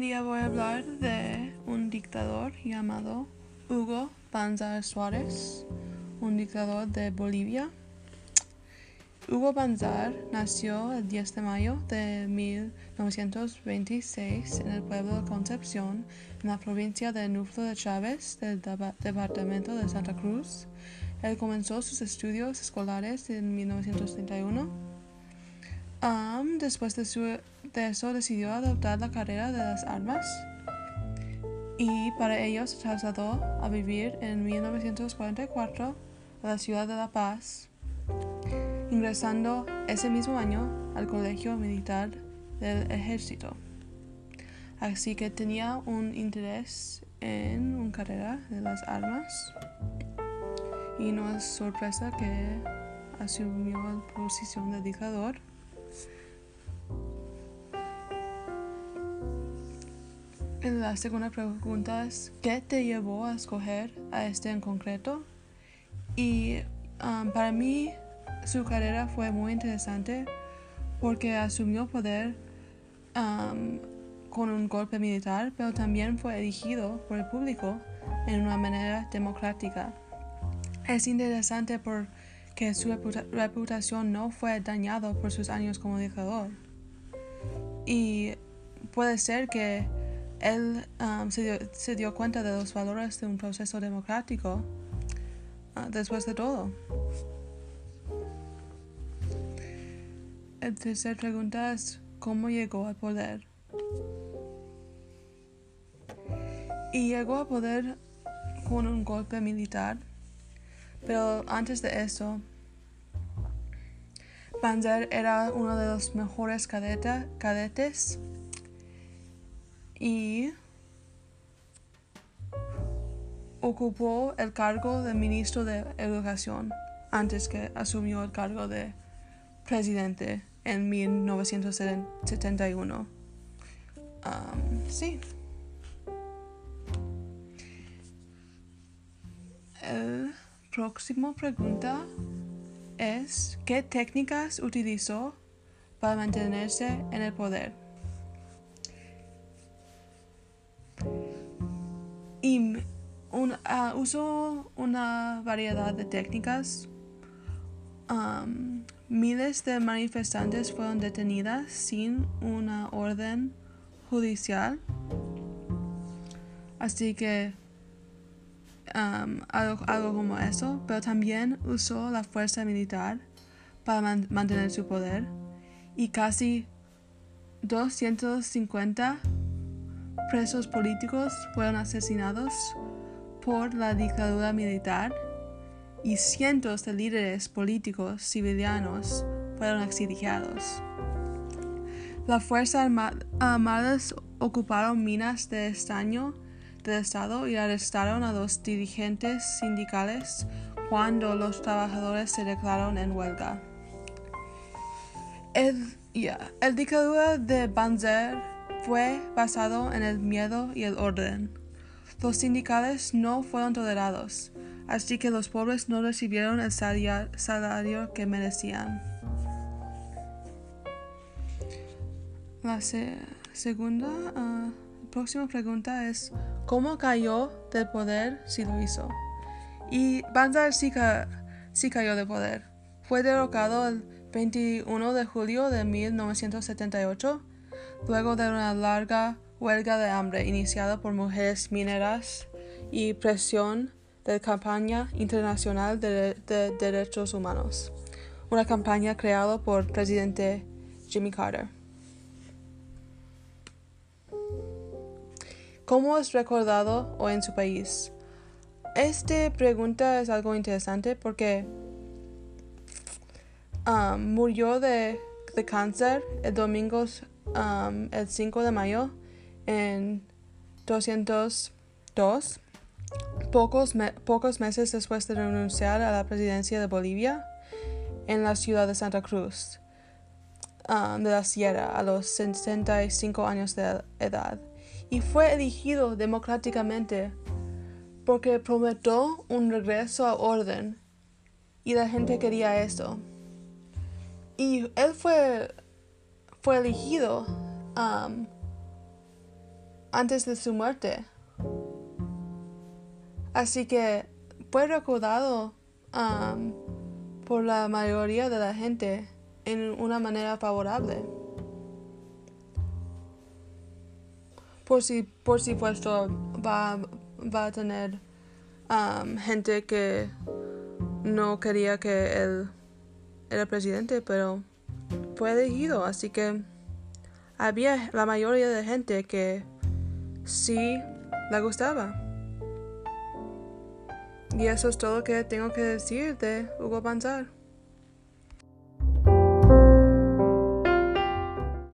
día voy a hablar de un dictador llamado Hugo Banzar Suárez, un dictador de Bolivia. Hugo Banzar nació el 10 de mayo de 1926 en el pueblo de Concepción, en la provincia de Núcleo de Chávez, del departamento de Santa Cruz. Él comenzó sus estudios escolares en 1931 después de, eso decidió adoptar la carrera de las armas. Y para ello se trasladó a vivir en 1944 a la ciudad de La Paz, ingresando ese mismo año al Colegio Militar del Ejército. Así que tenía un interés en una carrera de las armas. Y no es sorpresa que asumió la posición de dictador La segunda pregunta es, ¿qué te llevó a escoger a este en concreto? Y um, para mí su carrera fue muy interesante porque asumió poder um, con un golpe militar, pero también fue elegido por el público en una manera democrática. Es interesante porque su reputación no fue dañada por sus años como dictador. Y puede ser que él um, se, dio, cuenta de los valores de un proceso democrático uh, después de todo. La tercera pregunta es cómo llegó al poder. Y llegó al poder con un golpe militar, pero antes de eso, Panzer era uno de los mejores cadetes y ocupó el cargo de ministro de Educación antes que asumió el cargo de presidente en 1971. sí. El próximo pregunta es ¿qué técnicas utilizó para mantenerse en el poder? Y ah, usó una variedad de técnicas. miles de manifestantes fueron detenidas sin una orden judicial. Así que algo, algo, como eso, pero también usó la fuerza militar para mantener su poder y casi 250 presos políticos fueron asesinados por la dictadura militar y cientos de líderes políticos civilianos fueron exiliados. Las Fuerzas Armadas ocuparon minas de estaño del Estado y arrestaron a los dirigentes sindicales cuando los trabajadores se declararon en huelga. El, dictadura de Banzer fue basado en el miedo y el orden. Los sindicales no fueron tolerados, así que los pobres no recibieron el salario que merecían. La segunda, uh, próxima pregunta es, ¿cómo cayó del poder si lo hizo? Y Banzar sí, sí cayó del poder. Fue derrocado el 21 de julio de 1978 luego de una larga huelga de hambre iniciada por mujeres mineras y presión de la campaña internacional de, derechos humanos, una campaña creada por el presidente Jimmy Carter. ¿Cómo es recordado hoy en su país? Esta pregunta es algo interesante porque ah, murió de, de, cáncer el domingo Um, el 5 de mayo en 202, pocos, pocos meses después de renunciar a la presidencia de Bolivia en la ciudad de Santa Cruz um, de la Sierra a los 65 años de edad y fue elegido democráticamente porque prometió un regreso a orden y la gente quería eso. Y él fue fue elegido um, antes de su muerte. Así que fue recordado um, por la mayoría de la gente en una manera favorable. Por, si, por supuesto va, va a tener um, gente que no quería que él era presidente, pero fue elegido, así que había la mayoría de gente que sí le gustaba. Y eso es todo lo que tengo que decir de Hugo Banzar.